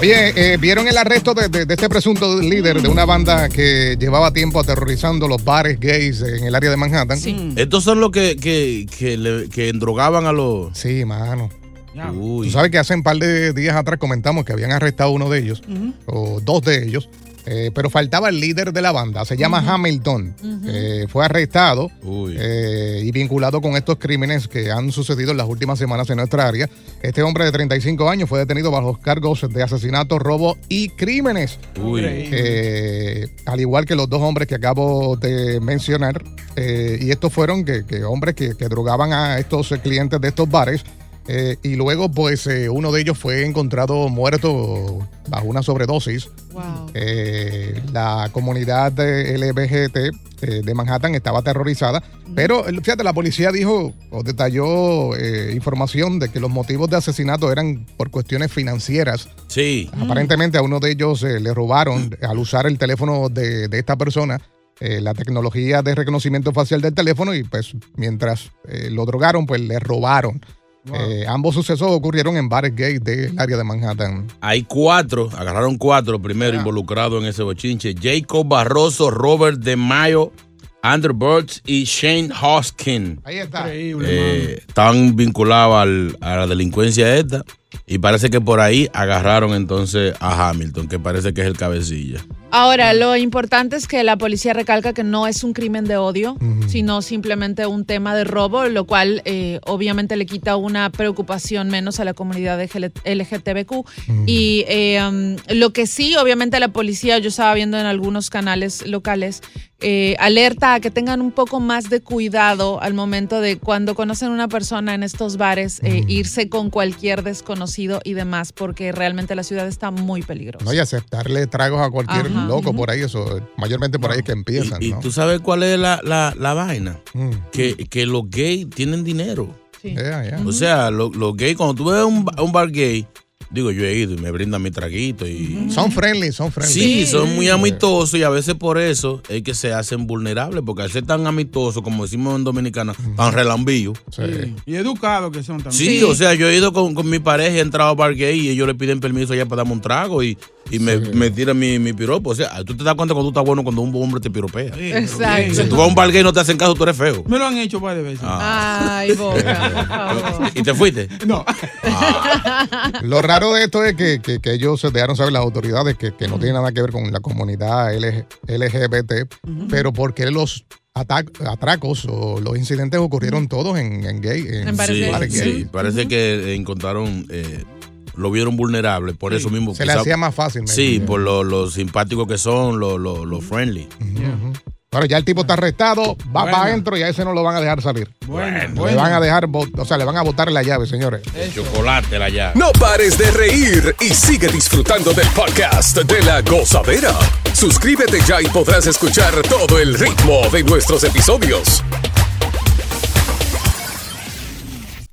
Oye, eh, ¿vieron el arresto de, de- de este presunto líder de una banda que llevaba tiempo aterrorizando los bares gays en el área de Manhattan? Estos son los que, que, que, le- que endrogaban a los. Sí, mano. Uy. Tú sabes que hace un par de días atrás comentamos que habían arrestado uno de ellos, o dos de ellos, eh, pero faltaba el líder de la banda, se llama Hamilton. Eh, fue arrestado eh, y vinculado con estos crímenes que han sucedido en las últimas semanas en nuestra área. Este hombre de 35 años fue detenido bajo los cargos de asesinato, robo y crímenes. Uy. Eh, al igual que los dos hombres que acabo de mencionar. Eh, y estos fueron que, que hombres que, que drogaban a estos clientes de estos bares. Eh, y luego, pues, eh, uno de ellos fue encontrado muerto bajo una sobredosis. Eh, la comunidad de LBGT eh, de Manhattan estaba aterrorizada, pero fíjate, la policía dijo o detalló eh, información de que los motivos de asesinato eran por cuestiones financieras. Sí. Aparentemente a uno de ellos eh, le robaron al usar el teléfono de, de esta persona. eh, la tecnología de reconocimiento facial del teléfono y pues mientras eh, lo drogaron pues le robaron. Eh, ambos sucesos ocurrieron en bares gays del área de Manhattan. Hay cuatro, agarraron cuatro primero involucrados en ese bochinche. Jacob Barroso, Robert De Mayo, Andrew Burks y Shane Hoskin. Ahí está. Eh, están vinculados al- a la delincuencia esta. Y parece que por ahí agarraron entonces a Hamilton, que parece que es el cabecilla. Ahora, lo importante es que la policía recalca que no es un crimen de odio, sino simplemente un tema de robo, lo cual eh, obviamente le quita una preocupación menos a la comunidad de LGTBQ. Y eh, um, lo que sí, obviamente la policía, yo estaba viendo en algunos canales locales, eh, alerta a que tengan un poco más de cuidado al momento de cuando conocen a una persona en estos bares, eh, irse con cualquier desconocido y demás, porque realmente la ciudad está muy peligrosa. No, y aceptarle tragos a cualquier Ajá. loco por ahí, eso mayormente por ahí es que empiezan, Y ¿no? tú sabes cuál es la, la- la vaina? Mm. Que, que los gays tienen dinero. Yeah, yeah. O sea, lo- los gays, cuando tú ves un, un bar gay, digo, yo he ido y me brindan mi traguito y... Son friendly, son friendly. Sí, son muy amistosos y a veces por eso es que se hacen vulnerables, porque al ser tan amistosos, como decimos en Dominicana, tan relambillos. Y educados que son también. Sí, o sea, yo he ido con, con mi pareja y he entrado a bar gay y ellos le piden permiso allá para darme un trago y, y me, me tiran mi, mi piropo. O sea, tú te das cuenta cuando tú estás bueno cuando un hombre te piropea. Exacto. Si tú vas a un bar gay y no te hacen caso, tú eres feo. Me lo han hecho varias veces. Ah. Ay, boca, por favor. ¿Y te fuiste? No. Lo raro de esto es que, que- que ellos se dejaron saber las autoridades que, que no tiene nada que ver con la comunidad LG LGBT, pero porque los atracos o los incidentes ocurrieron todos en, en gay. En, Sí, bares sí, gay. parece que encontraron, eh, lo vieron vulnerable, por eso mismo. Se le hacía más fácil. Sí, por lo, lo simpáticos que son, lo, lo, lo friendly. Bueno, ya el tipo está arrestado, va Bueno. para adentro y a ese no lo van a dejar salir. Bueno, Le bueno. van a dejar, o sea, le van a botar la llave, señores. Chocolate la llave. No pares de reír y sigue disfrutando del podcast de la gozadera. Suscríbete ya y podrás escuchar todo el ritmo de nuestros episodios.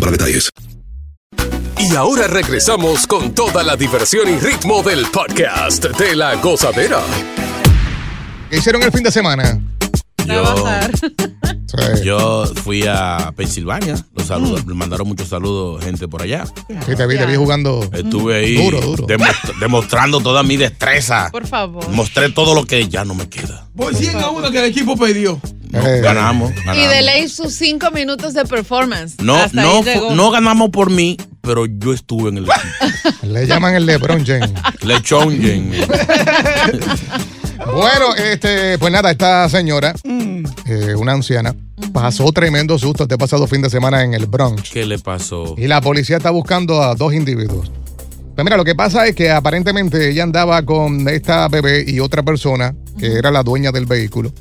para detalles. Y ahora regresamos con toda la diversión y ritmo del podcast de la gozadera. ¿Qué hicieron el fin de semana? Yo, Sí. yo fui a Pensilvania. Los saludos, me mandaron muchos saludos gente por allá. Sí, te vi, te vi jugando. Estuve ahí Duro, duro. demostra- demostrando toda mi destreza. Por favor. Mostré todo lo que ya no me queda. Por 100 a 1 que el equipo perdió. Eh, Ganamos, ganamos. Y de ley sus cinco minutos de performance. No, Hasta no, no ganamos por mí, pero yo estuve en el equipo. Le llaman el LeBron James. Lechón Jen. Bueno, este, pues nada, esta señora, eh, una anciana, pasó tremendo susto este pasado fin de semana en el Bronx. ¿Qué le pasó? Y la policía está buscando a dos individuos. Pues mira, lo que pasa es que aparentemente ella andaba con esta bebé y otra persona, que era la dueña del vehículo.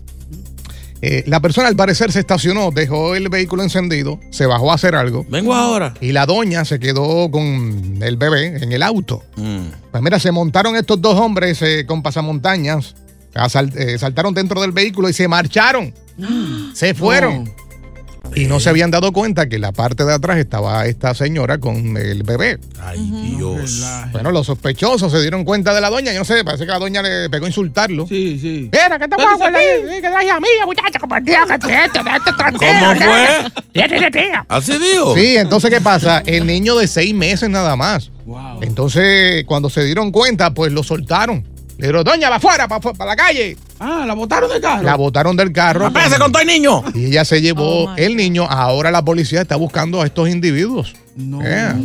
Eh, la persona al parecer se estacionó, dejó el vehículo encendido, se bajó a hacer algo. Vengo ahora. Y la doña se quedó con el bebé en el auto. Mm. Pues mira, se montaron estos dos hombres eh, con pasamontañas, eh, saltaron dentro del vehículo y se marcharon. se fueron. Y no se habían dado cuenta que en la parte de atrás estaba esta señora con el bebé. Ay, Dios. Bueno, los sospechosos se dieron cuenta de la doña. Yo no sé, parece que la doña le pegó a insultarlo. Sí, sí. Mira, ¿qué te sí. ¿Qué te a mía, muchacha? Como el tío que te esto, este ¿Cómo fue? Vete de tía. ¿Así dijo? Sí, entonces, ¿qué pasa? El niño de seis meses nada más. Wow. Entonces, cuando se dieron cuenta, pues lo soltaron. Dijeron, doña, va afuera, para la calle. Ah, la botaron de carro. La botaron del carro. ¡Apéase con todo el niño! Y ella se llevó Oh, el niño. Ahora la policía está buscando a estos individuos. No. Yeah.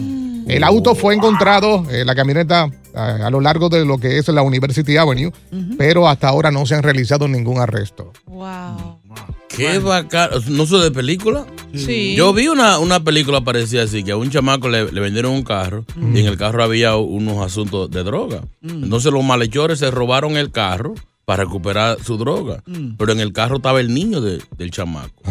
El auto fue encontrado, eh, la camioneta, a, a lo largo de lo que es la University Avenue, pero hasta ahora no se han realizado ningún arresto. Wow. Qué bacán. ¿No soy de película? Sí. Yo vi una, una película parecida así, que a un chamaco le, le vendieron un carro y en el carro había unos asuntos de droga. Entonces los malhechores se robaron el carro para recuperar su droga. Pero en el carro estaba el niño de- del chamaco.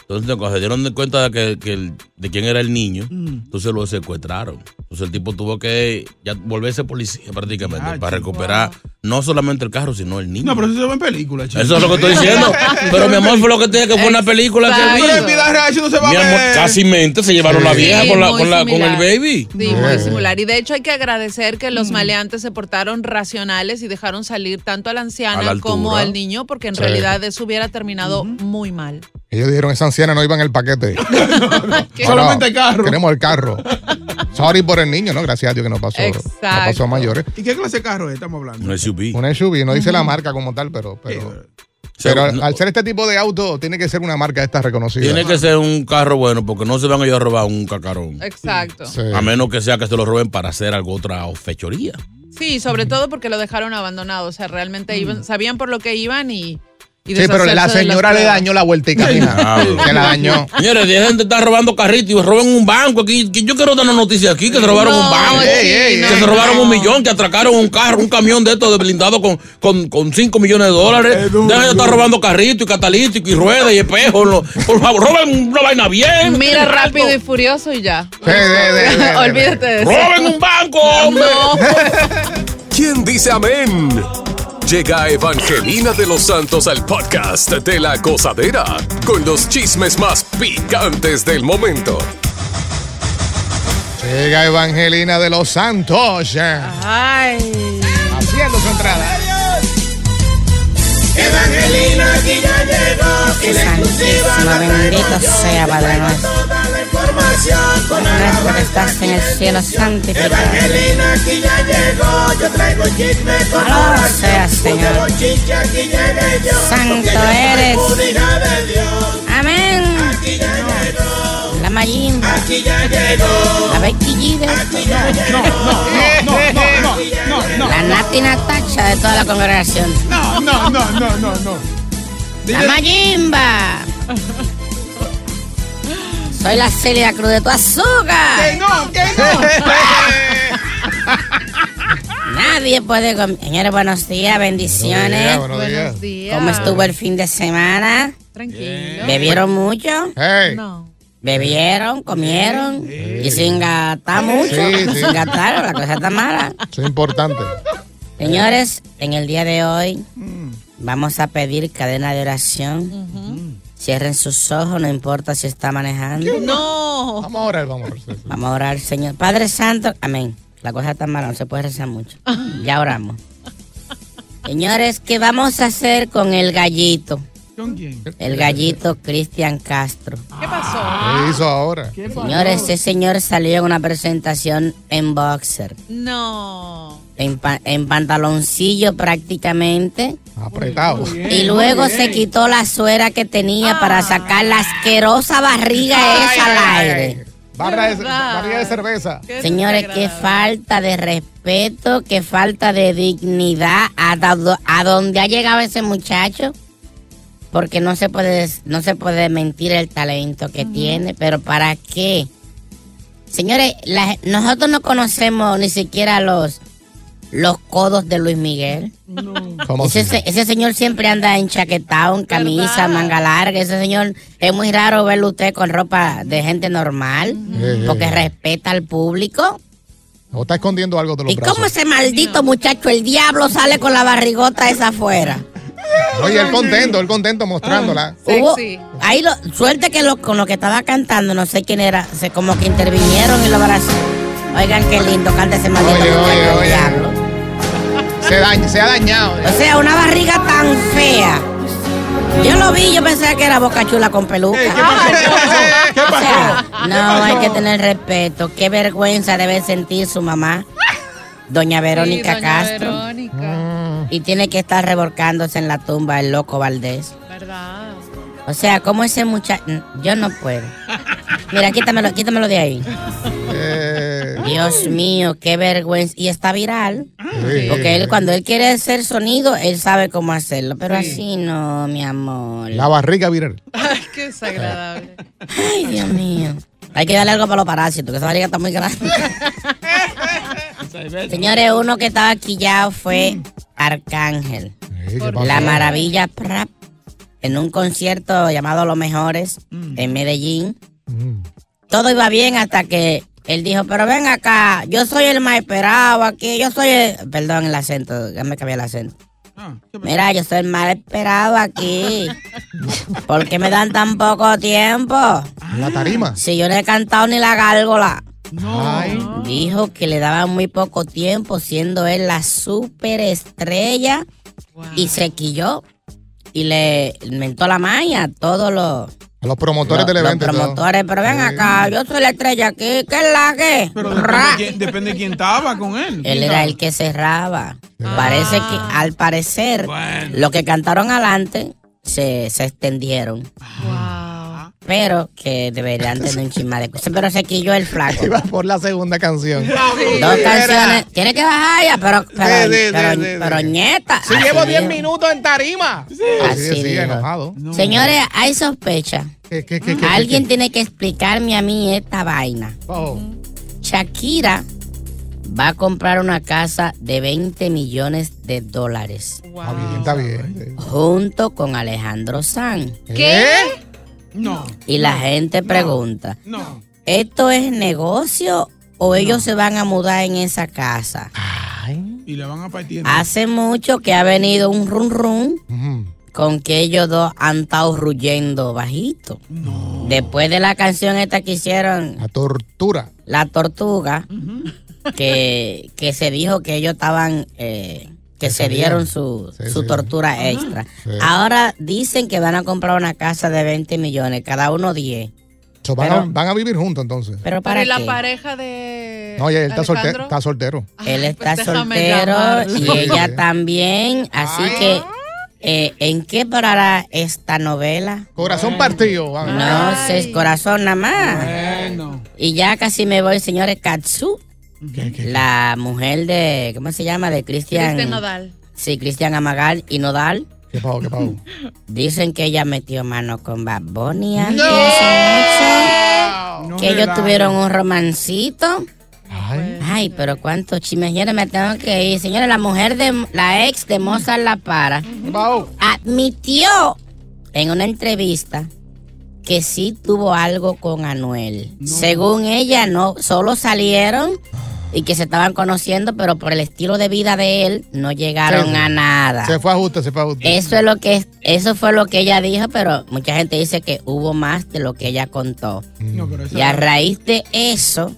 Entonces cuando se dieron de cuenta de, que, que el- de quién era el niño, entonces lo secuestraron. Entonces el tipo tuvo que ya volverse policía prácticamente Ya, para chico. recuperar no solamente el carro, sino el niño. No, pero eso se ve en película, chico. Eso es lo que estoy diciendo. Pero mi amor fue lo que tenía que fue una película que vi. Pero en vida real eso no se va Mi a amor, ver. casi mente se llevaron la Sí. vieja Sí, con, la, con, la, con el baby. Sí, muy similar. Y de hecho hay que agradecer que los maleantes se portaron racionales y dejaron salir tanto a la anciana como al niño, porque en Sí. realidad eso hubiera terminado muy mal. Ellos dijeron, esa anciana no iba en el paquete. No, Solamente no, el carro. Queremos el carro. Sorry por el niño, ¿no? Gracias a Dios que no pasó, no Exacto. pasó a mayores. ¿Y qué clase de carro es? Estamos hablando. Un SUV. Un SUV, no dice la marca como tal, pero, pero, no- al ser este tipo de auto, tiene que ser una marca esta reconocida. tiene que ser un carro bueno porque no se van a ir a robar un cacarón. Exacto. Sí. A menos que sea que se lo roben para hacer algo otra fechoría. Sí, sobre todo porque lo dejaron abandonado. O sea, realmente iban, sabían por lo que iban y. y Sí, pero la señora le dañó la vueltica, mija. Claro. Que la dañó. Señores, de gente está robando carritos y roban un banco aquí. Que Yo quiero dar una noticia aquí que se robaron No, un banco. sí, Ey, que se no. robaron un millón, que atracaron un carro, un camión de estos de blindado con, con, con 5 millones de dólares. Es duro, Dejen de estar robando carritos y catalíticos y ruedas y espejos. Por favor, roben una vaina bien. Mira rápido y furioso y ya. Sí, de- de- de- de- Olvídate de eso. ¡Roben un banco, hombre! No. ¿Quién dice amén? Llega Evangelina de los Santos al podcast de la gozadera con los chismes más picantes del momento. Llega Evangelina de los Santos. Ay. Haciendo su entrada. Evangelina aquí ya llegó. Y la exclusiva la yo. sea, Padre nuestro. Información con Nuestro que estás en el cielo, santificado. Evangelina aquí ya llegó. Yo traigo chisme con Alabado seas, Señor. bochinche aquí llegué yo. Santo eres. Amén. Aquí ya llegó. La Mayimba. Aquí ya llegó. La Becky G de Aquí ya llegó. No, no, no, no, no, La Nati Natacha de toda la congregación. no, no, no, no, no, no. La Mayimba. Soy la Celia Cruz de tu Que azúcar. no, que no. Nadie puede comer. Señores, buenos días, bendiciones. Buenos días. Buenos días. ¿Cómo estuvo el fin de semana? Tranquilo. ¿Bebieron mucho? Hey. No. Bebieron, comieron y sin gastar mucho. Sí, sí. Sin gastar, la cosa está mala. Eso es importante. Señores, en el día de hoy vamos a pedir cadena de oración. Cierren sus ojos, no importa si está manejando. No. Vamos a orar, vamos a orar. Vamos a orar, Señor. Padre Santo, amén. La cosa está mala, no se puede rezar mucho. Ya oramos. Señores, ¿qué vamos a hacer con el gallito? ¿Con quién? El gallito Cristian Castro. ¿Qué pasó? ¿Qué hizo ahora? Señores, ese señor salió en una presentación en boxer. No. En, pa- en pantaloncillo prácticamente. Apretado. Y luego se quitó la suera que tenía para sacar la asquerosa barriga esa al aire. Barra de, barriga de cerveza. Qué Señores, qué falta de respeto, qué falta de dignidad a, a donde ha llegado ese muchacho. Porque no se puede, no se puede mentir el talento que tiene, pero ¿para qué? Señores, la- nosotros no conocemos ni siquiera los, los codos de Luis Miguel. ¿Cómo Ese, así? se- ese señor siempre anda enchaquetado, en camisa, ¿Verdad? manga larga. Ese señor es muy raro verlo usted con ropa de gente normal, porque respeta al público. O está escondiendo algo de los ¿Y brazos. cómo ese maldito muchacho, el diablo, sale con la barrigota esa afuera? Oye, él contento, él contento mostrándola. Hubo, Sexy. ahí lo, suerte que lo, con lo que estaba cantando, no sé quién era, se como que intervinieron y lo abrazó. Oigan qué lindo canta ese maldito Oye, muchacho oye, oye. diablo. Se, daña- se ha dañado. O sea, una barriga tan fea. Yo lo vi, yo pensaba que era boca chula con peluca. ¿Qué pasó? ¿Qué O pasó? sea, ¿Qué no, pasó? hay que tener respeto. Qué vergüenza debe sentir su mamá, doña Verónica Sí, doña Castro. Verónica. Y tiene que estar revolcándose en la tumba el loco Valdés. ¿Verdad? O sea, como ese muchacho... Yo no puedo. Mira, quítamelo, quítamelo de ahí. Eh, Dios mío, qué vergüenza. Y está viral. sí. Porque él, cuando él quiere hacer sonido, él sabe cómo hacerlo. Pero así no, mi amor. La barriga viral. Ay, qué desagradable. Ay, Dios mío. Hay que darle algo para los parásitos, que esa barriga está muy grande. Señores, uno que estaba quillado fue Arcángel. Eh, ¿qué pasó? La Maravilla Prap en un concierto llamado Los Mejores en Medellín. Mm. Todo iba bien hasta que él dijo, pero ven acá, yo soy el más esperado aquí, yo soy el... Perdón el acento, ya me cambié el acento. Ah. Mira, yo soy el más esperado aquí. ¿Por qué me dan tan poco tiempo? En la tarima. Si yo no he cantado ni la gárgola. Ay. Dijo que le daban muy poco tiempo, siendo él la superestrella. Y se quilló. Y le mentó la maña a todos los, A los promotores los- del los evento. todo. promotores. Pero ven Sí. acá, yo soy la estrella aquí. ¿Qué es la que? Pero depende de, quién, depende de quién estaba con él. Él ¿Quién era estaba? el que cerraba. Parece que, al parecer, Bueno. lo que cantaron adelante se, se extendieron. Wow. Pero que deberían tener un chisma de cosas. Pero se quilló el flaco. Iba por la segunda canción. Dos canciones. Tiene que bajar ya, pero, pero, Sí, sí, pero, sí, sí. pero ñeta. Si llevo 10 dijo. minutos en tarima. Así enojado. No. Señores, hay sospecha. ¿Qué, qué, qué, qué, Alguien qué? tiene que explicarme a mí esta vaina. Oh, Shakira va a comprar una casa de 20 millones de dólares Está bien, está bien. junto con Alejandro Sanz. ¿Qué? No, Y la gente pregunta, no. ¿esto es negocio o ellos se van a mudar en esa casa? Ay. Y le van a partir. Hace mucho que ha venido un run run con que ellos dos han estado ruyendo bajito. Después de la canción esta que hicieron. La tortura. La tortuga. que, que se dijo que ellos estaban. eh, que se dieron su, Sí, su sí. tortura extra. Sí. Ahora dicen que van a comprar una casa de 20 millones, cada uno 10. So, van, a, Pero- van a vivir juntos entonces. Pero para ¿y la qué? pareja de. No, oye, él está, solte- Alejandro? está soltero. Él está pues soltero y ella también. Así que, eh, ¿en qué parará esta novela? Corazón partido. vamos. No sé, es corazón nada más. Bueno. Y ya casi me voy, señores. Katsu, la mujer de, ¿cómo se llama? De Cristian. Cristian Nodal. Sí, Cristian Amagal y Nodal. ¿Qué pasó? ¿Qué pasó? Dicen que ella metió mano con Bad Bunny antes, No. hace mucho. No que ellos tuvieron un romancito. Ay. Ay, pero cuántos chismes. Señores, me tengo que ir. Señores, la mujer de la ex de Mozart La Para admitió en una entrevista que sí tuvo algo con Anuel. Según ella, no, solo salieron y que se estaban conociendo, pero por el estilo de vida de él no llegaron Sí, a nada. Se fue a ajuste, se fue a ajuste. Eso es lo que eso fue lo que ella dijo, pero mucha gente dice que hubo más de lo que ella contó. No, pero eso Y a raíz de eso,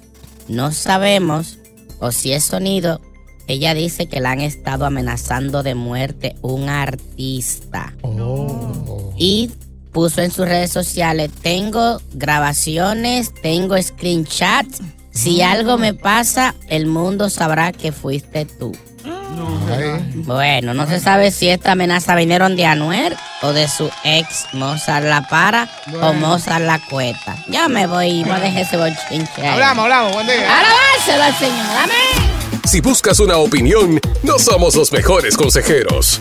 no sabemos, o si es sonido, ella dice que la han estado amenazando de muerte un artista. Oh. Y puso en sus redes sociales, tengo grabaciones, tengo screenshots. Si algo me pasa, el mundo sabrá que fuiste tú. Ay. Bueno, no se sabe si esta amenaza vinieron de Anuel o de su ex Mozart La Para o Mozart La Cueta. Ya me voy, voy a dejar ese bochinche. ahí. Hablamos, hablamos. Buen día. Alabárselo al Señor, amén. Si buscas una opinión, no somos los mejores consejeros.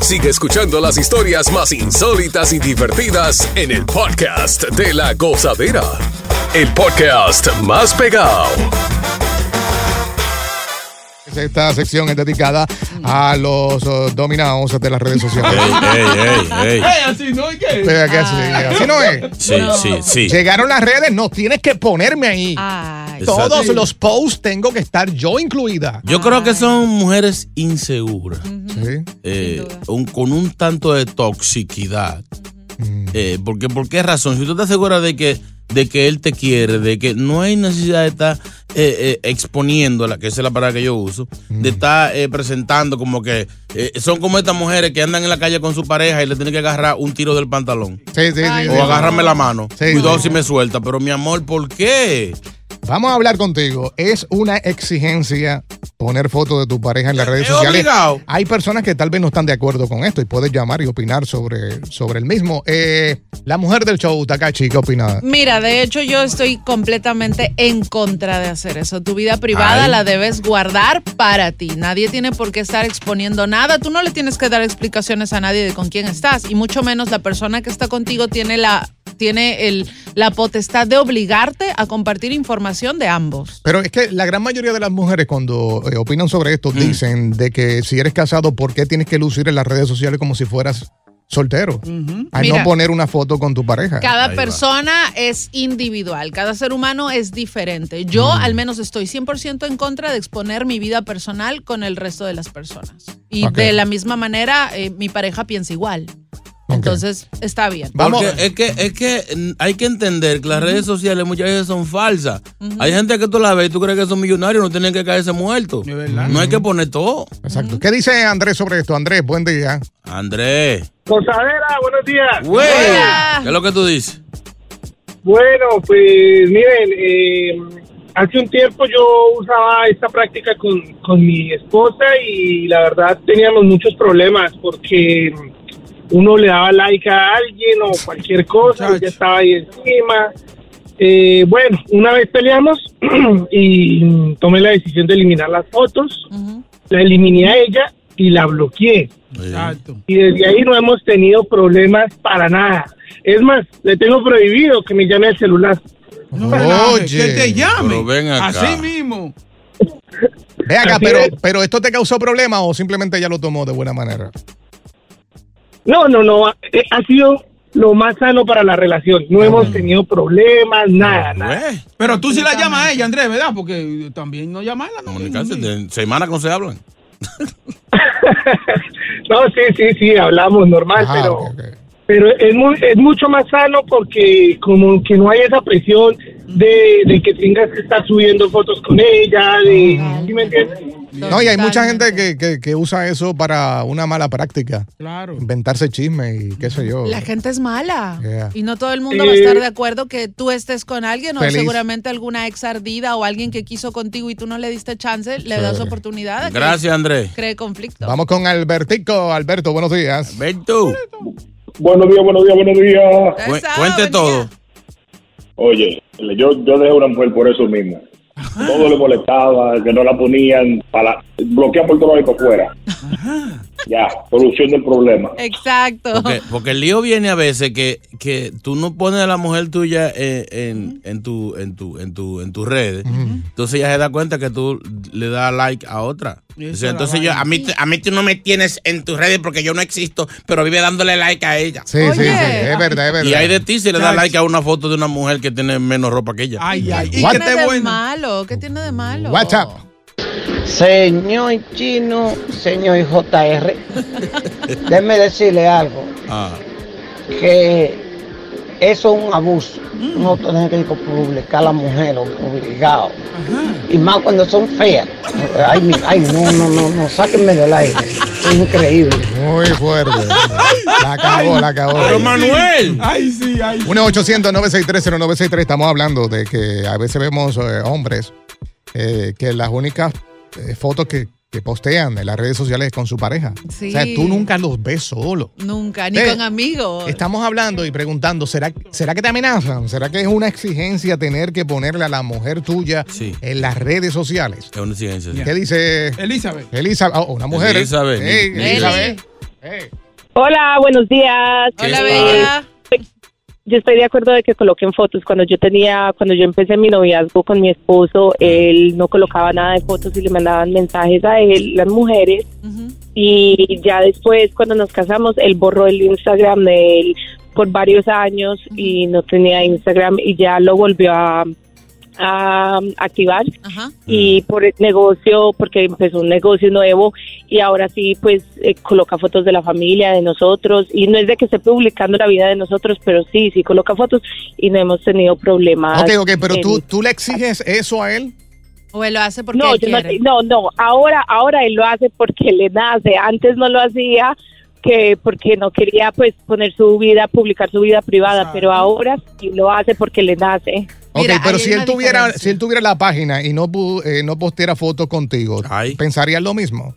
Sigue escuchando las historias más insólitas y divertidas en el podcast de la gozadera. El podcast más pegado. Esta sección es dedicada a los uh, dominados de las redes sociales. Ey, ey, ey, ey. Así no hay que. Que así, así no es. Sí, sí, sí. Llegaron las redes, no tienes que ponerme ahí. Ay. Exacto. Todos los posts tengo que estar yo incluida. Yo creo que son mujeres inseguras, Sí. eh, un- con un tanto de toxicidad. Eh, porque, ¿Por qué razón? Si tú estás segura de que, de que él te quiere, de que no hay necesidad de estar eh, eh, exponiéndola, que esa es la palabra que yo uso, de estar eh, presentando como que eh, son como estas mujeres que andan en la calle con su pareja y le tienen que agarrar un tiro del pantalón. Sí, sí, sí, Ay, sí. O agárrame la mano. Sí, Cuidado sí. si me suelta. Pero mi amor, ¿por qué? Vamos a hablar contigo. Es una exigencia poner fotos de tu pareja en las redes Es sociales. obligado. Hay personas que tal vez no están de acuerdo con esto y puedes llamar y opinar sobre, sobre el mismo. Eh, la mujer del show, Takachi, ¿qué opina? Mira, de hecho yo estoy completamente en contra de hacer eso. Tu vida privada Ay. la debes guardar para ti. Nadie tiene por qué estar exponiendo nada. Tú no le tienes que dar explicaciones a nadie de con quién estás. Y mucho menos la persona que está contigo tiene la, tiene el, la potestad de obligarte a compartir información de ambos. Pero es que la gran mayoría de las mujeres cuando eh, opinan sobre esto dicen de que si eres casado, ¿por qué tienes que lucir en las redes sociales como si fueras soltero? Al Mira. no poner una foto con tu pareja. Cada Ahí va. persona es individual, cada ser humano es diferente. Yo al menos estoy 100% en contra de exponer mi vida personal con el resto de las personas. Y de la misma manera, eh, mi pareja piensa igual. Entonces, está bien. Porque es que, es que hay que entender que las redes sociales muchas veces son falsas. Hay gente que tú la ves y tú crees que son millonarios, no tienen que caerse muertos. No hay que poner todo. Exacto. ¿Qué dice Andrés sobre esto? Andrés, buen día. Andrés. Gozadera, buenos días. Güey, ¿qué es lo que tú dices? Bueno, pues miren, eh, hace un tiempo yo usaba esta práctica con, con mi esposa y la verdad teníamos muchos problemas porque uno le daba like a alguien o cualquier cosa, ya estaba ahí encima. Eh, bueno, una vez peleamos y tomé la decisión de eliminar las fotos, la eliminé a ella y la bloqueé. Y desde ahí no hemos tenido problemas para nada. Es más, le tengo prohibido que me llame al celular. Oye. Que te llame. Pero ven acá. Así mismo. Ve acá, Así pero, es. pero ¿esto te causó problemas o simplemente ella lo tomó de buena manera? No, no, no. eh, Ha sido lo más sano para la relación. No hemos tenido problemas, nada, nada. Pero tú sí la llamas a ella, Andrés, ¿verdad? Porque también no llamarla. No, Comunicarse, de semana con se hablan. No, sí, sí, sí, hablamos normal, pero, pero es, muy, es mucho más sano porque como que no hay esa presión de, de que tengas que estar subiendo fotos con ella, de, ¿sí me entiendes? No, y hay mucha gente que, que- que usa eso para una mala práctica. Claro. Inventarse chisme y qué sé yo. La gente es mala. Yeah. Y no todo el mundo Eh, va a estar de acuerdo que tú estés con alguien o seguramente alguna ex ardida o alguien que quiso contigo y tú no le diste chance, le das oportunidad. de que Gracias, Andrés. Cree conflicto. Vamos con Albertico. Alberto, buenos días. Alberto. Buenos días, buenos días, buenos días. Cu- Cuente todo. Oye, yo, yo dejé una mujer por eso mismo. Todo le molestaba, que no la ponían, para bloquear por todo y por fuera. Ya, solución del problema. Exacto. Porque, porque el lío viene a veces que, que tú no pones a la mujer tuya eh, en, en, tu, en, tu, en, tu, en tus redes. Entonces ella se da cuenta que tú le das like a otra. Dice, entonces yo, a mí, a mí tú no me tienes en tus redes porque yo no existo, pero vive dándole like a ella. Sí, sí, sí, es verdad, es verdad. Y hay de ti si le das like a una foto de una mujer que tiene menos ropa que ella. Ay, ay, ¿Qué y que tiene de bueno. malo? ¿Qué tiene de malo? WhatsApp. Señor Chino, señor JR, déjeme decirle algo, Ah. que eso es un abuso, no tener que publicar a la mujer obligado, y más cuando son feas. Ay, mi- ay, no, no, no, no, sáquenme del aire, es increíble. Muy fuerte. La acabó, la acabó. Pero Manuel. Ay, sí, ay. 1-800-963-0963. Estamos hablando de que a veces vemos eh, hombres eh, que las únicas eh, fotos que, que postean en las redes sociales es con su pareja. Sí. O sea, tú nunca los ves solo. Nunca, ni con amigos. Estamos hablando y preguntando, ¿será, ¿será que te amenazan? ¿Será que es una exigencia tener que ponerle a la mujer tuya en las redes sociales? Es una exigencia. ¿Qué dice Elizabeth? Elizabeth, oh, una mujer. Elizabeth. Hey. Elizabeth. Hola, buenos días. ¿Qué Hola, bella. Yo estoy de acuerdo de que coloquen fotos. Cuando yo tenía, cuando yo empecé mi noviazgo con mi esposo, él no colocaba nada de fotos y le mandaban mensajes a él, las mujeres. Y ya después, cuando nos casamos, él borró el Instagram de él por varios años y no tenía Instagram y ya lo volvió a, a activar y por el negocio, porque empezó un negocio nuevo y ahora sí, pues eh, coloca fotos de la familia, de nosotros y no es de que esté publicando la vida de nosotros, pero sí, sí coloca fotos y no hemos tenido problemas. Ok, ok, pero en- tú, tú le exiges eso a él. O él lo hace porque no, él yo no, quiere. no, no, ahora, ahora él lo hace porque le nace. Antes no lo hacía que porque no quería pues poner su vida, publicar su vida privada, pero ahora sí lo hace porque le nace. Ok, Mira, pero si él tuviera, diferencia. si él tuviera la página y no, pu- eh, no posteara fotos contigo, ¿pensarías lo mismo?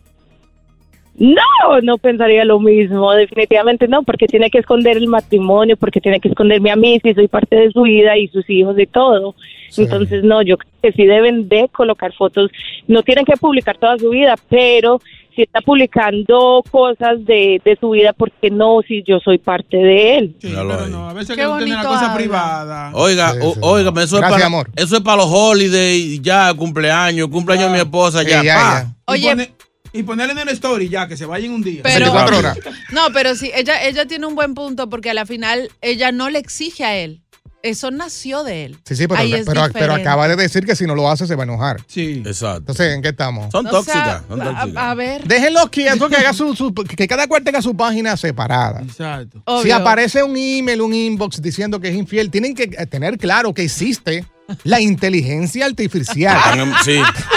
No, no pensaría lo mismo, definitivamente no, porque tiene que esconder el matrimonio, porque tiene que esconderme a mí si soy parte de su vida y sus hijos y todo. Entonces, no, yo creo que sí deben de colocar fotos, no tienen que publicar toda su vida, pero si está publicando cosas de, de su vida, ¿por qué no si yo soy parte de él? Míralo ahí. A veces Qué que uno tiene la cosa habla. privada. Oiga, o- óigame, eso, Gracias, es para, amor. eso es para los holidays, ya, cumpleaños, cumpleaños de mi esposa, ya, Sí, ya, pa. Y, pone- y ponerle en el story ya, que se vayan un día. Pero- 24 horas. No, pero sí, ella, ella tiene un buen punto porque a la final ella no le exige a él. Eso nació de él. Sí, sí, pero, Ahí es pero, pero acaba de decir que si no lo hace se va a enojar. Sí. Exacto. Entonces, ¿en qué estamos? Son O sea, tóxicas. son a- tóxicas. A, ver. Déjenlos quietos que, haga su, su- que cada cual tenga su página separada. Exacto. Si aparece un email, un inbox diciendo que es infiel, tienen que eh, tener claro que existe la inteligencia artificial. Sí.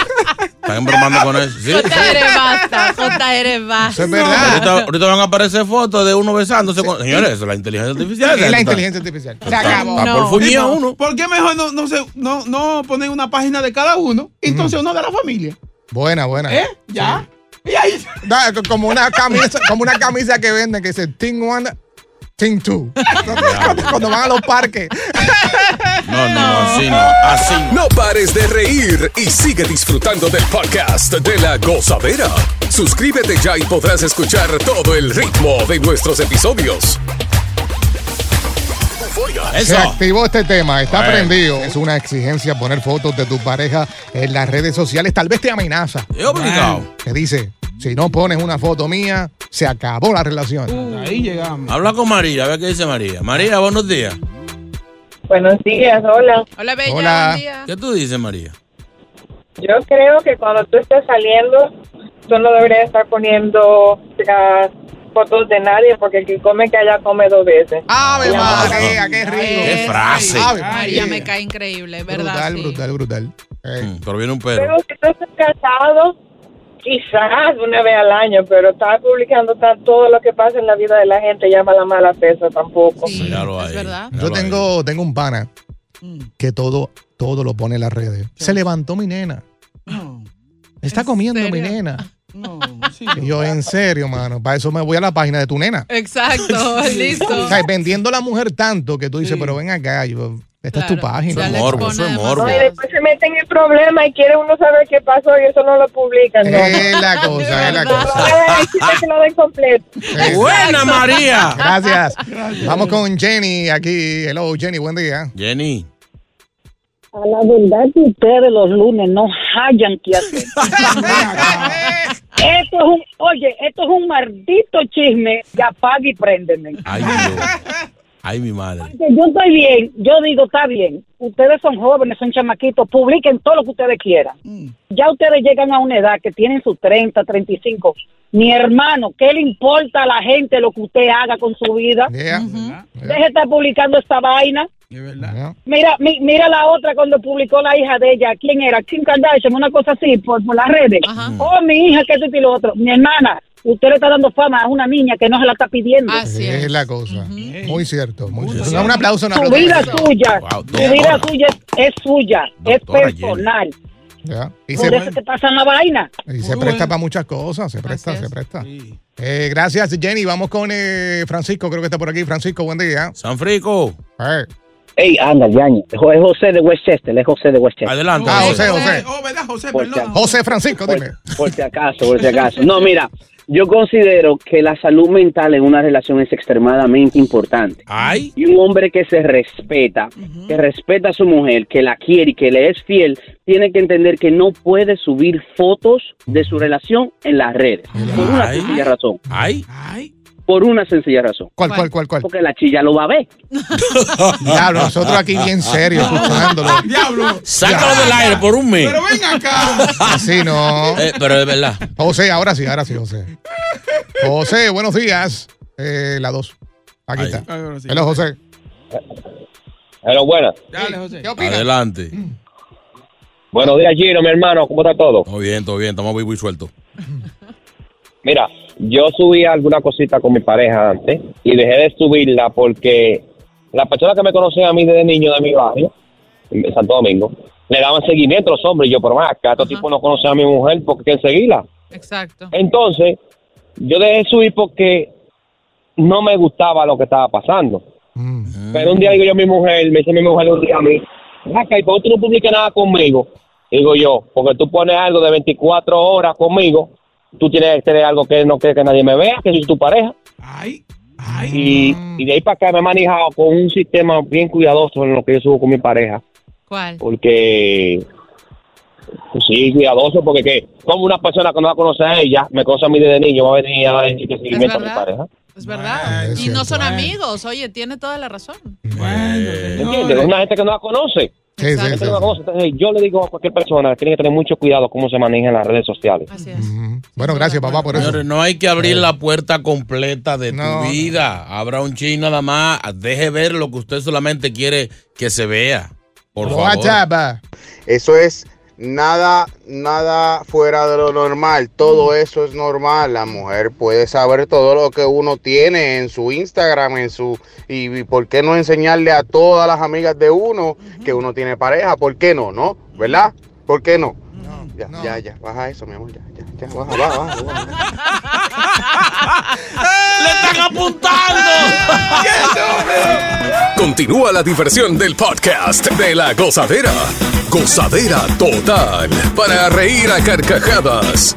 Están embromando con eso. Sí. JR basta, JR basta. Eso es verdad. Ahorita, ahorita van a aparecer fotos de uno besándose con. Señores, eso es la inteligencia artificial. Es la inteligencia artificial. Se está- acabó. está por fuñía uno. ¿Por qué mejor no, no, se, no, no ponen una página de cada uno? Entonces uno de la familia. Buena, buena. ¿Eh? ¿Ya? Y ahí. Da, como una camisa, como una camisa que venden que dice Team One, Team Two. Cuando, cuando van a los parques. No, no, no, así no. Así no. No pares de reír y sigue disfrutando del podcast de la gozadera. Suscríbete ya y podrás escuchar todo el ritmo de nuestros episodios. Se activó este tema, está Bueno. prendido. Es una exigencia poner fotos de tu pareja en las redes sociales. Tal vez te amenaza. Es obligado. Te dice, si no pones una foto mía, se acabó la relación. Ahí llegamos. Habla con María, a ver qué dice María. María, buenos días. Buenos días, hola. Hola, Bella, Hola. buen día. ¿Qué tú dices, María? Yo creo que cuando tú estés saliendo, tú no deberías estar poniendo las fotos de nadie porque el que come que allá come dos veces. ¡Ave. María, qué rico! ¡Qué frase! ¡Ave María me cae increíble, ¿verdad? Brutal, Sí. brutal, brutal. Eh, Mm, Pero viene un perro. Pero si tú estás casado, quizás una vez al año, pero estar publicando tan- todo lo que pasa en la vida de la gente llama la mala pesa tampoco. Sí, lo es verdad. Yo tengo, tengo un pana que todo, todo lo pone en las redes. Se levantó mi nena. No, Está ¿En comiendo mi nena. no, sí. Y yo, en serio, mano. Para eso me voy a la página de tu nena. Exacto, listo. O sea, vendiendo a la mujer tanto que tú dices, Sí. pero ven acá, yo, esta es tu página. Eso es morbo, eso es morbo. No, y después se meten en el problema y quiere uno saber qué pasó y eso no lo publican. ¿no? Es la cosa, es la cosa. Que lo den completo. Eh, Buena, María. Gracias. Vamos con Jenny aquí. Hello, Jenny, buen día. Jenny. A la verdad que ustedes los lunes no hallan que hacer. esto es un, oye, esto es un maldito chisme de apaga y préndeme. Ay, Dios. Ay, mi madre. Yo estoy bien, yo digo, está bien. Ustedes son jóvenes, son chamaquitos, publiquen todo lo que ustedes quieran. Ya ustedes llegan a una edad que tienen sus 30, 35. Mi hermano, ¿qué le importa a la gente lo que usted haga con su vida? Yeah. Deje de estar publicando esta vaina. Es verdad. Yeah. Mira, mi- mira la otra cuando publicó la hija de ella. ¿Quién era? Kim Kardashian, una cosa así, por, por las redes. Ajá. Oh, mi hija, que esto y lo otro. Mi hermana, usted le está dando fama a una niña que no se la está pidiendo. Así es. Es la cosa. Muy cierto, muy cierto. Un aplauso, un Su aplauso. vida es suya. Wow, Su vida suya es, es suya. Doctora es personal. Ya. Y Por se, eso te pasan la vaina. y se presta para muchas cosas, se presta, se es. presta. Sí. Eh, gracias, Jenny. Vamos con eh, Francisco, creo que está por aquí. Francisco, buen día. San Frico. Eh, Ey, anda, Yañez. Es José de Westchester, es José de Westchester. Adelante. Ah, José. José, José. Oh, ¿verdad, José? Por Perdón. José Francisco, dime. Por, por si acaso, por si acaso. No, mira, yo considero que la salud mental en una relación es extremadamente importante. Ay. Y un hombre que se respeta, que respeta a su mujer, que la quiere y que le es fiel, tiene que entender que no puede subir fotos de su relación en las redes. Por una sencilla razón. Ay. Ay. Por una sencilla razón. ¿Cuál, cuál, cuál, cuál? Porque la chilla lo va a ver. Diablo, nosotros aquí bien serios, escuchándolo. Diablo. Sácalo del aire por un mes. Pero ven acá. Así no. Eh, pero es verdad. José, ahora sí, ahora sí, José. José, buenos días. Eh, la dos. Aquí Ahí. está. Sí. Hello, José. Pero buenas. Dale, José. ¿Qué opinas? Adelante. Buenos días, Gino, mi hermano. ¿Cómo está todo? Todo bien, todo bien. Estamos vivos y sueltos. Mira, yo subía alguna cosita con mi pareja antes y dejé de subirla porque las personas que me conocían a mí desde niño de mi barrio, en Santo Domingo, le daban seguimiento a los hombres. Y yo, pero más, acá estos tipos no conocen a mi mujer porque quieren seguirla. Exacto. Entonces, yo dejé de subir porque no me gustaba lo que estaba pasando. Mm. Pero un día digo yo a mi mujer, me dice mi mujer un día a mí, acá, ¿y por qué tú no publicas nada conmigo? Digo yo, porque tú pones algo de 24 horas conmigo, tú tienes que tener algo que no quiere que nadie me vea, que soy tu pareja. Ay. Ay. Y, y de ahí para acá me he manejado con un sistema bien cuidadoso en lo que yo subo con mi pareja, ¿Cuál? porque pues sí, cuidadoso, porque que como una persona que no la conoce a ella, me conoce a mí desde niño, va a venir a decir que seguimiento a mi pareja. Es verdad. y no son amigos. Oye, tiene toda la razón. ¿Entiendes? Es una gente que no la conoce. Sí, sí, sí, que no yo le digo a cualquier persona, tiene que tener mucho cuidado cómo se maneja en las redes sociales. Bueno, gracias, papá, por eso. Señores, no hay que abrir la puerta completa de No. tu vida. Abra un chin nada más. Deje ver lo que usted solamente quiere que se vea. Por favor. Eso es nada, nada fuera de lo normal. Todo eso es normal. La mujer puede saber todo lo que uno tiene en su Instagram, en su y, y por qué no enseñarle a todas las amigas de uno que uno tiene pareja. ¿Por qué no? ¿No? ¿Verdad? ¿Por qué no? Ya, ya, ya. Baja eso, mi amor. Ya, ya, ya. Baja, baja, baja, baja. ¡Le están apuntando! Continúa la diversión del podcast de la gozadera. Gozadera total. Para reír a carcajadas.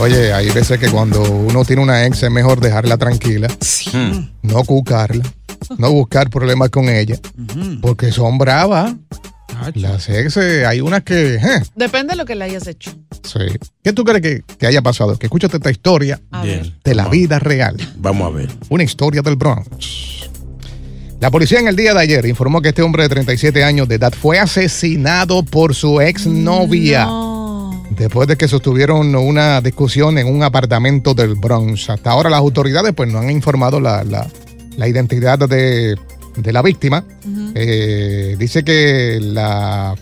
Oye, hay veces que cuando uno tiene una ex es mejor dejarla tranquila, no cucarla, no buscar problemas con ella, porque son bravas. Las ex, hay unas que... eh, Depende de lo que le hayas hecho. sí. ¿Qué tú crees que, que haya pasado? Que escúchate esta historia Bien. de la vida real. Vamos a ver. Una historia del Bronx. La policía en el día de ayer informó que este hombre de 37 años de edad fue asesinado por su exnovia. Después de que sostuvieron una discusión en un apartamento del Bronx. Hasta ahora las autoridades pues no han informado la, la- la identidad de, de la víctima. Eh, dice que la,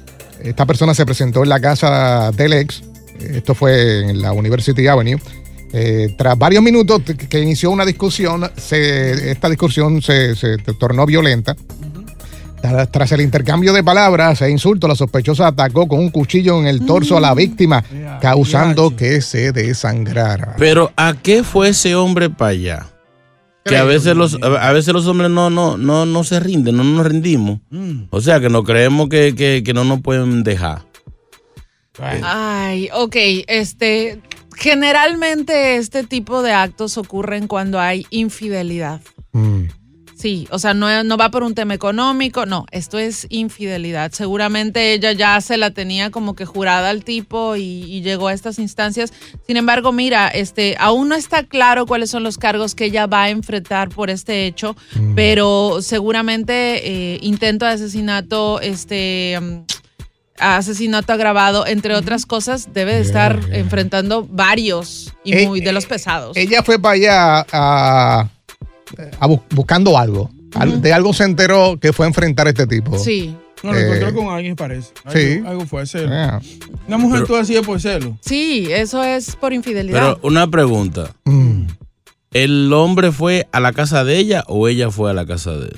esta persona se presentó en la casa del ex. Esto fue en la University Avenue. Eh, tras varios minutos que- que inició una discusión, se- esta discusión se, se tornó violenta. Tras, tras el intercambio de palabras e insultos, la sospechosa atacó con un cuchillo en el torso a la víctima, causando que se desangrara. Pero ¿a qué fue ese hombre para allá? Que a veces los a veces los hombres no no no no se rinden, no nos rendimos. O sea, que no creemos que, que, que no nos pueden dejar. Ay, ok, este, generalmente este tipo de actos ocurren cuando hay infidelidad. Sí, o sea, no, no va por un tema económico, no, esto es infidelidad. Seguramente ella ya se la tenía como que jurada al tipo y, y llegó a estas instancias. Sin embargo, mira, este, aún no está claro cuáles son los cargos que ella va a enfrentar por este hecho, pero seguramente eh, intento de asesinato, este, mm, asesinato agravado, entre otras cosas, debe de estar enfrentando varios y Eh, muy de los pesados. Ella fue para allá a, a bu- buscando algo. Al- De algo se enteró que fue a enfrentar a este tipo. Sí. No, lo Eh, encontró con alguien, parece. Algo, sí. algo fue celo. Ah. Una mujer Pero- tú hacía por celo. Sí, eso es por infidelidad. Pero una pregunta. Mm. ¿El hombre fue a la casa de ella o ella fue a la casa de él?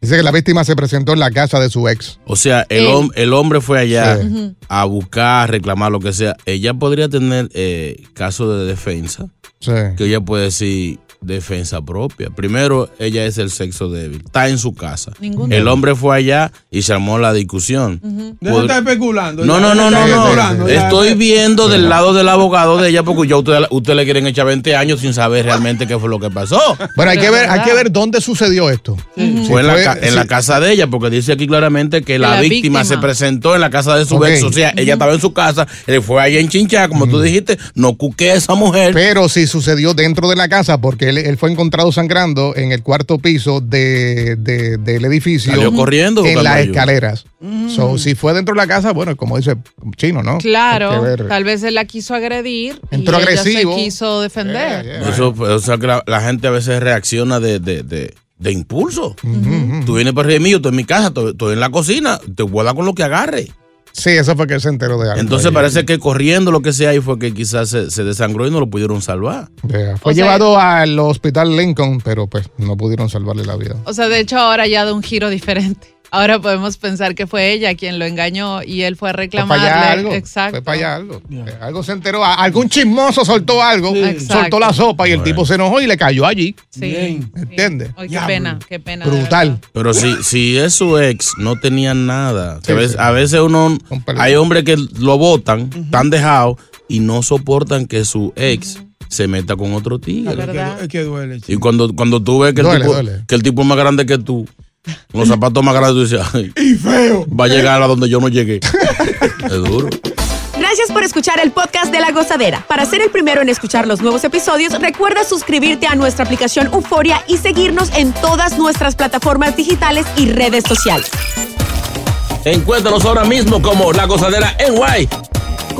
Dice que la víctima se presentó en la casa de su ex. O sea, el, hom- el hombre fue allá Sí. A buscar, a reclamar lo que sea. Ella podría tener eh, caso de defensa, Sí. que ella puede decir defensa propia. Primero, ella es el sexo débil, está en su casa. Ningún El hombre fue allá y se armó la discusión. Deja de estar especulando. No, ya, no, no, no, no. Estoy viendo del lado del abogado de ella porque ya usted, usted le quieren echar 20 años sin saber realmente qué fue lo que pasó. Bueno, hay que ver, hay que ver dónde susucedió esto. Si Fue en, la, ca- en sí. la casa de ella, porque dice aquí claramente que la, la víctima, víctima. se presentó en la casa de su Ok. ex. O sea, ella estaba en su casa, él fue ahí en Chinchá, como tú dijiste, no cuque a esa mujer. Pero sí sucedió dentro de la casa porque él, él fue encontrado sangrando en el cuarto piso de, de- del edificio. Salió corriendo En las escaleras. So, si fue dentro de la casa, bueno, como dice Chino, ¿no? Claro, tal vez él la quiso agredir Entró y ella agresivo. se quiso defender. Eso, o sea, que la, la gente a veces reacciona de, de, de, de impulso. Tú vienes para arriba de mí, yo estoy en mi casa, estoy, estoy en la cocina, te vuela con lo que agarre. Sí, eso fue que él se enteró de algo. Entonces ahí. parece que corriendo lo que sea ahí fue que quizás se, se desangró y no lo pudieron salvar. Yeah. Fue O sea- llevado al hospital Lincoln, pero pues no pudieron salvarle la vida. O sea, de hecho ahora ya da un giro diferente. Ahora podemos pensar que fue ella quien lo engañó y él fue a Fue para allá reclamarle. algo. Exacto. Fue para allá algo. Eh, Algo se enteró. Algún chismoso soltó algo, soltó la sopa y el tipo se enojó y le cayó allí. Sí. ¿Entiendes? Ay, qué pena, qué pena. Brutal. Pero si, si es su ex, no tenían nada. Que a, veces, a veces uno, hay hombres que lo votan, están dejados y no soportan que su ex se meta con otro tigre. Es que duele. Y cuando, cuando tú ves que el, tipo, duele. que el tipo es más grande que tú, los zapatos más grandes, tú dices, "Ay, Y feo. va a llegar a donde yo no llegué. es duro. Gracias por escuchar el podcast de La Gozadera. Para ser el primero en escuchar los nuevos episodios, recuerda suscribirte a nuestra aplicación Euforia y seguirnos en todas nuestras plataformas digitales y redes sociales. Encuéntranos ahora mismo como La Gozadera en Guay.